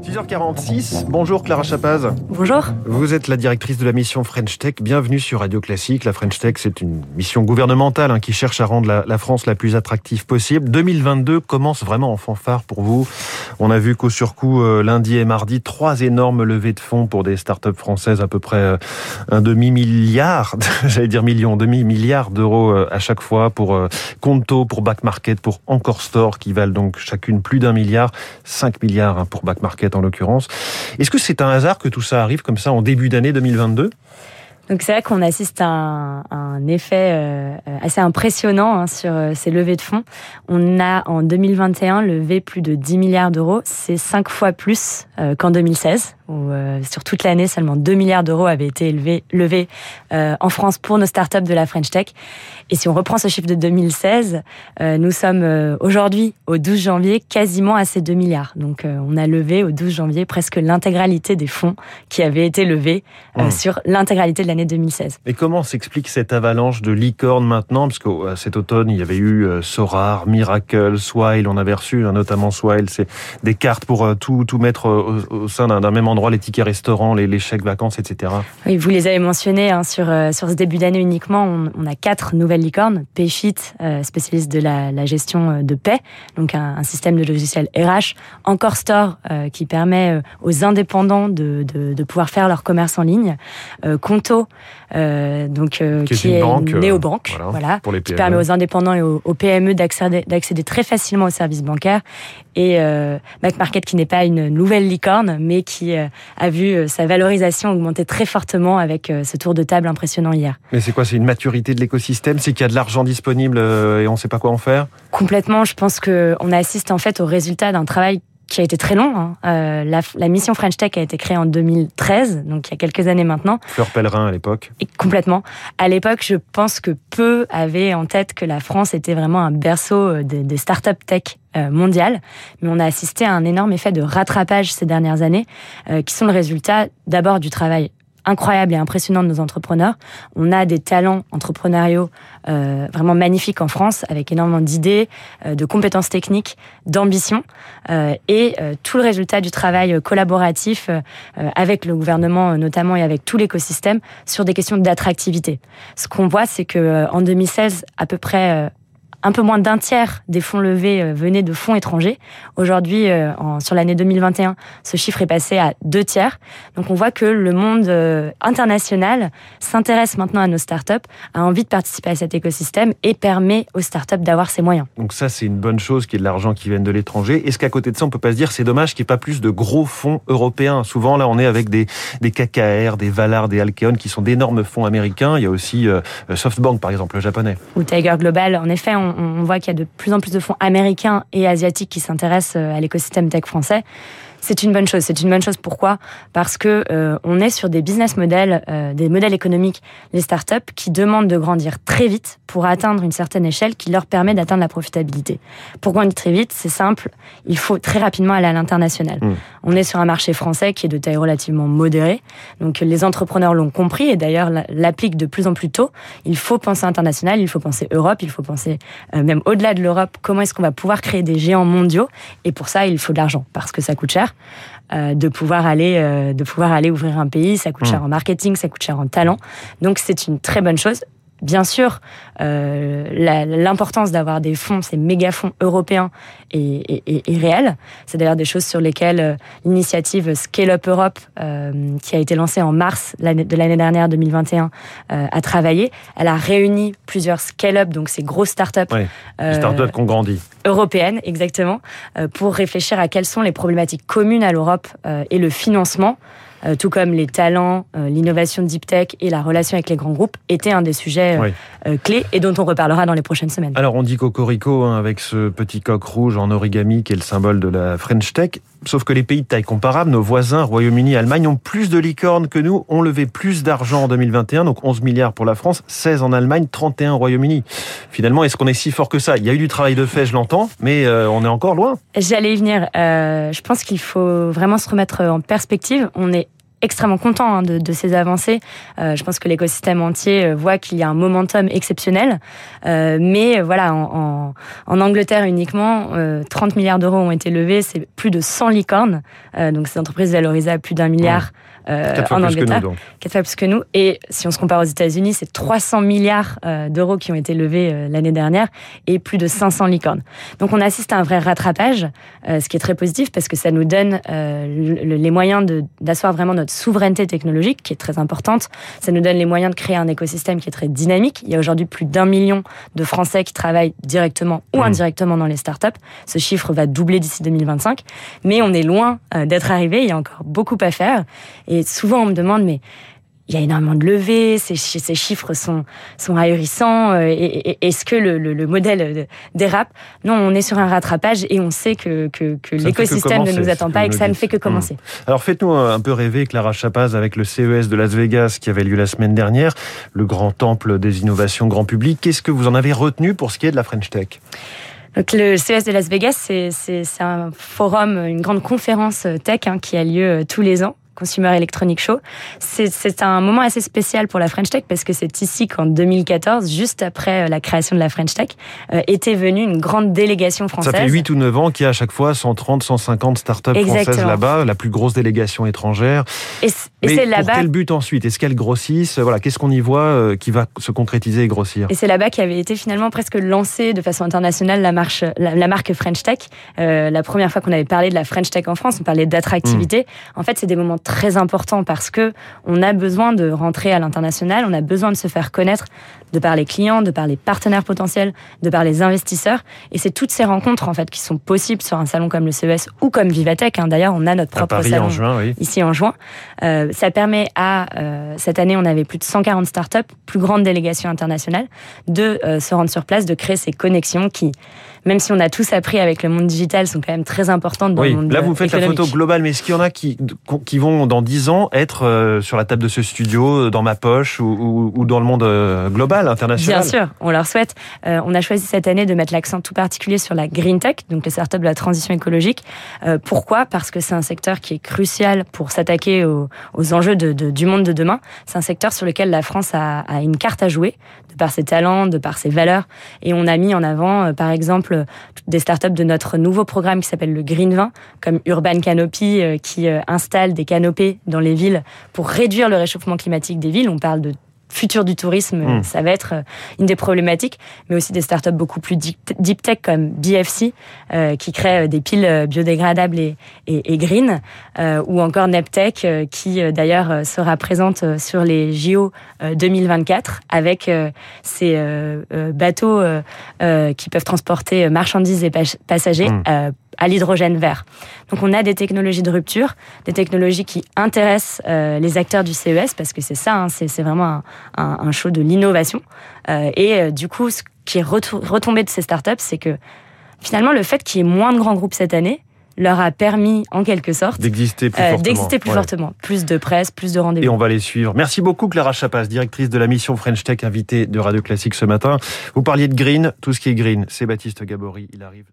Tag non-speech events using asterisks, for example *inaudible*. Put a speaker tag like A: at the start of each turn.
A: 6h46, bonjour Clara Chapaz.
B: Bonjour.
A: Vous êtes la directrice de la mission French Tech. Bienvenue sur Radio Classique. La French Tech, c'est une mission gouvernementale hein, qui cherche à rendre la, la, France la plus attractive possible. 2022 commence vraiment en fanfare pour vous. On a vu qu'au surcoût, euh, lundi et mardi, trois énormes levées de fonds pour des startups françaises, à peu près euh, un demi-milliard, *laughs* j'allais dire million, demi-milliard d'euros euh, à chaque fois pour Conto, pour Back Market, pour Encore Store, qui valent donc chacune plus d'un milliard, 5 milliards hein, pour Back Market en l'occurrence. Est-ce que c'est un hasard que tout ça arrive comme ça en début d'année 2022
B: donc c'est vrai qu'on assiste à un, un effet euh, assez impressionnant hein, sur euh, ces levées de fonds. On a en 2021 levé plus de 10 milliards d'euros. C'est cinq fois plus euh, qu'en 2016, où euh, sur toute l'année seulement 2 milliards d'euros avaient été élevés, levés euh, en France pour nos startups de la French Tech. Et si on reprend ce chiffre de 2016, nous sommes aujourd'hui au 12 janvier quasiment à ces 2 milliards. Donc on a levé au 12 janvier presque l'intégralité des fonds qui avaient été levés mmh. sur l'intégralité de l'année 2016.
A: Et comment s'explique cette avalanche de licornes maintenant? Parce que cet automne, il y avait eu Sorar, Miracle, Swile, on avait reçu hein, notamment Swile, c'est des cartes pour tout, tout mettre au, au sein d'un même endroit, les tickets restaurants, les, les, chèques vacances, etc.
B: Oui, vous les avez mentionnés hein, sur, euh, sur ce début d'année uniquement. On, on, a quatre nouvelles licornes. Payfit, euh, spécialiste de la, la, gestion euh, de paie, donc un, un, système de logiciel RH. Encore Store, euh, qui permet aux indépendants de, de, de, pouvoir faire leur commerce en ligne. Conto, donc
A: qui,
B: qui
A: est,
B: une,
A: banque,
B: néobanque,
A: voilà,
B: voilà
A: pour les
B: qui permet aux indépendants et aux, aux PME d'accéder très facilement aux services bancaires. Et euh, Back Market, qui n'est pas une nouvelle licorne, mais qui euh, a vu euh, sa valorisation augmenter très fortement avec euh, ce tour de table impressionnant hier.
A: Mais c'est quoi? C'est une maturité de l'écosystème? C'est qu'il y a de l'argent disponible et on ne sait pas quoi en faire?
B: Complètement. Je pense qu'on assiste en fait au résultat d'un travail qui a été très long. Hein. Euh, la, la, mission French Tech a été créée en 2013, donc il y a quelques années maintenant.
A: Fleur Pellerin à l'époque.
B: Complètement. À l'époque, je pense que peu avaient en tête que la France était vraiment un berceau des, des startups tech euh, mondiales. Mais on a assisté à un énorme effet de rattrapage ces dernières années, euh, qui sont le résultat d'abord du travail incroyable et impressionnant de nos entrepreneurs. On a des talents entrepreneuriaux euh, vraiment magnifiques en France, avec énormément d'idées, euh, de compétences techniques, d'ambition, euh, et tout le résultat du travail collaboratif avec le gouvernement notamment et avec tout l'écosystème sur des questions d'attractivité. Ce qu'on voit, c'est que en 2016, à peu près un peu moins d'un tiers des fonds levés euh, venaient de fonds étrangers. Aujourd'hui, euh, sur l'année 2021, ce chiffre est passé à deux tiers. Donc on voit que le monde euh, international s'intéresse maintenant à nos startups, a envie de participer à cet écosystème et permet aux startups d'avoir ces moyens.
A: Donc ça, c'est une bonne chose qu'il y ait de l'argent qui vienne de l'étranger. Est-ce qu'à côté de ça, on peut pas se dire c'est dommage qu'il n'y ait pas plus de gros fonds européens? Souvent, là, on est avec des, des KKR, des Valar, des Alkeon, qui sont d'énormes fonds américains. Il y a aussi euh, SoftBank, par exemple, le japonais.
B: Ou Tiger Global. En effet, on, on voit qu'il y a de plus en plus de fonds américains et asiatiques qui s'intéressent à l'écosystème tech français c'est une bonne chose. C'est une bonne chose pourquoi? Parce que euh, on est sur des business models, euh, des modèles économiques, les startups qui demandent de grandir très vite pour atteindre une certaine échelle qui leur permet d'atteindre la profitabilité. Pour grandir très vite, c'est simple, il faut très rapidement aller à l'international. Mmh. On est sur un marché français qui est de taille relativement modérée, donc les entrepreneurs l'ont compris et d'ailleurs l'appliquent de plus en plus tôt. Il faut penser international, il faut penser Europe, il faut penser euh, même au-delà de l'Europe, comment est-ce qu'on va pouvoir créer des géants mondiaux? Et pour ça, il faut de l'argent parce que ça coûte cher. Euh, de pouvoir aller euh, de pouvoir aller ouvrir un pays. Ça coûte mmh. cher en marketing ça coûte cher en talent. Donc c'est une très bonne chose bien sûr, euh, l'importance d'avoir des fonds, ces méga fonds européens est, est, est réelle. C'est d'ailleurs des choses sur lesquelles euh, l'initiative Scale Up Europe, euh, qui a été lancée en mars de l'année dernière, 2021, euh, a travaillé. Elle a réuni plusieurs Scale Up, donc ces grosses startups.
A: Oui, euh, startups qu'on grandit.
B: Européennes, exactement, pour réfléchir à quelles sont les problématiques communes à l'Europe et le financement euh, tout comme les talents, euh, l'innovation deep tech et la relation avec les grands groupes, étaient un des sujets oui. euh, clés et dont on reparlera dans les prochaines semaines.
A: Alors on dit cocorico hein, avec ce petit coq rouge en origami qui est le symbole de la French Tech. Sauf que les pays de taille comparable, nos voisins, Royaume-Uni, Allemagne, ont plus de licornes que nous, ont levé plus d'argent en 2021, donc 11 milliards pour la France, 16 en Allemagne, 31 au Royaume-Uni. Finalement, est-ce qu'on est si fort que ça? Il y a eu du travail de fait, je l'entends, mais euh, on est encore loin.
B: J'allais y venir. Euh, je pense qu'il faut vraiment se remettre en perspective. On est extrêmement contents hein, de, ces avancées. je pense que l'écosystème entier voit qu'il y a un momentum exceptionnel. mais voilà, en, Angleterre uniquement, 30 milliards d'euros ont été levés, c'est plus de 100 licornes. donc ces entreprises valorisées à plus d'un milliard.
A: Euh, en Angleterre.
B: Quatre fois plus que nous. Et si on se compare aux États-Unis, c'est 300 milliards euh, d'euros qui ont été levés euh, l'année dernière et plus de 500 licornes. Donc on assiste à un vrai rattrapage, ce qui est très positif parce que ça nous donne les moyens d'asseoir vraiment notre souveraineté technologique, qui est très importante. Ça nous donne les moyens de créer un écosystème qui est très dynamique. Il y a aujourd'hui plus d'un million de Français qui travaillent directement ou mmh. indirectement dans les startups. Ce chiffre va doubler d'ici 2025, mais on est loin d'être arrivé. Il y a encore beaucoup à faire. Et souvent, on me demande, mais il y a énormément de levées, ces, ces chiffres sont, sont ahurissants. Euh, est-ce que le, le, modèle dérape Non, on est sur un rattrapage et on sait que, que, que l'écosystème ne nous attend pas et que ça ne fait que commencer.
A: Mmh. Alors faites-nous un peu rêver, Clara Chapaz, avec le CES de Las Vegas qui avait lieu la semaine dernière, le grand temple des innovations grand public. Qu'est-ce que vous en avez retenu pour ce qui est de la French Tech?
B: Donc le CES de Las Vegas, c'est un forum, une grande conférence tech hein, qui a lieu euh, tous les ans Consumer Electronic Show. C'est un moment assez spécial pour la French Tech parce que c'est ici qu'en 2014, juste après euh, la création de la French Tech, euh, était venue une grande délégation française.
A: Ça fait 8 ou 9 ans qu'il y a à chaque fois 130, 150 startups françaises là-bas, la plus grosse délégation étrangère. Et, c'est là-bas. Quel but ensuite? Est-ce qu'elles grossissent? Voilà, qu'est-ce qu'on y voit euh, qui va se concrétiser et grossir?
B: Et c'est là-bas qu'avait été finalement presque lancée de façon internationale la, marche, la, marque French Tech. la première fois qu'on avait parlé de la French Tech en France, on parlait d'attractivité. Hmm. En fait, c'est des moments très important parce que on a besoin de rentrer à l'international, on a besoin de se faire connaître de par les clients, de par les partenaires potentiels, de par les investisseurs. Et c'est toutes ces rencontres en fait qui sont possibles sur un salon comme le CES ou comme Vivatech. Hein. D'ailleurs, on a notre propre salon ici en juin. Euh, ça permet à euh, cette année, on avait plus de 140 startups, plus grande délégation internationale, de euh, se rendre sur place, de créer ces connexions qui, même si on a tous appris avec le monde digital, sont quand même très importantes dans le monde.
A: Là, vous faites la photo globale, mais est-ce qu'il y en a qui, qui vont dans 10 ans être sur la table de ce studio, dans ma poche ou, dans le monde global
B: Bien sûr, on leur souhaite. Euh, on a choisi cette année de mettre l'accent tout particulier sur la green tech, donc les startups de la transition écologique. Euh, pourquoi? Parce que c'est un secteur qui est crucial pour s'attaquer aux, enjeux du monde de demain. C'est un secteur sur lequel la France a, une carte à jouer, de par ses talents, de par ses valeurs. Et on a mis en avant, euh, par exemple, des startups de notre nouveau programme qui s'appelle le Green 20, comme Urban Canopy, qui installe des canopées dans les villes pour réduire le réchauffement climatique des villes. On parle de futur du tourisme, hmm. ça va être euh, une des problématiques, mais aussi des startups beaucoup plus deep tech comme BFC, euh, qui crée euh, des piles biodégradables et, et, green, ou encore Neptech, qui d'ailleurs sera présente sur les JO 2024 avec ces bateaux qui peuvent transporter marchandises et passagers hmm à l'hydrogène vert. Donc on a des technologies de rupture, des technologies qui intéressent euh, les acteurs du CES parce que c'est ça, hein, c'est vraiment un, show de l'innovation. Euh, et euh, du coup, ce qui est retombé de ces startups, c'est que finalement le fait qu'il y ait moins de grands groupes cette année leur a permis en quelque sorte d'exister plus fortement. Plus de presse, plus de rendez-vous.
A: Et on va les suivre. Merci beaucoup Clara Chapas, directrice de la mission French Tech, invitée de Radio Classique ce matin. Vous parliez de green, tout ce qui est green. C'est Baptiste Gabory, il arrive.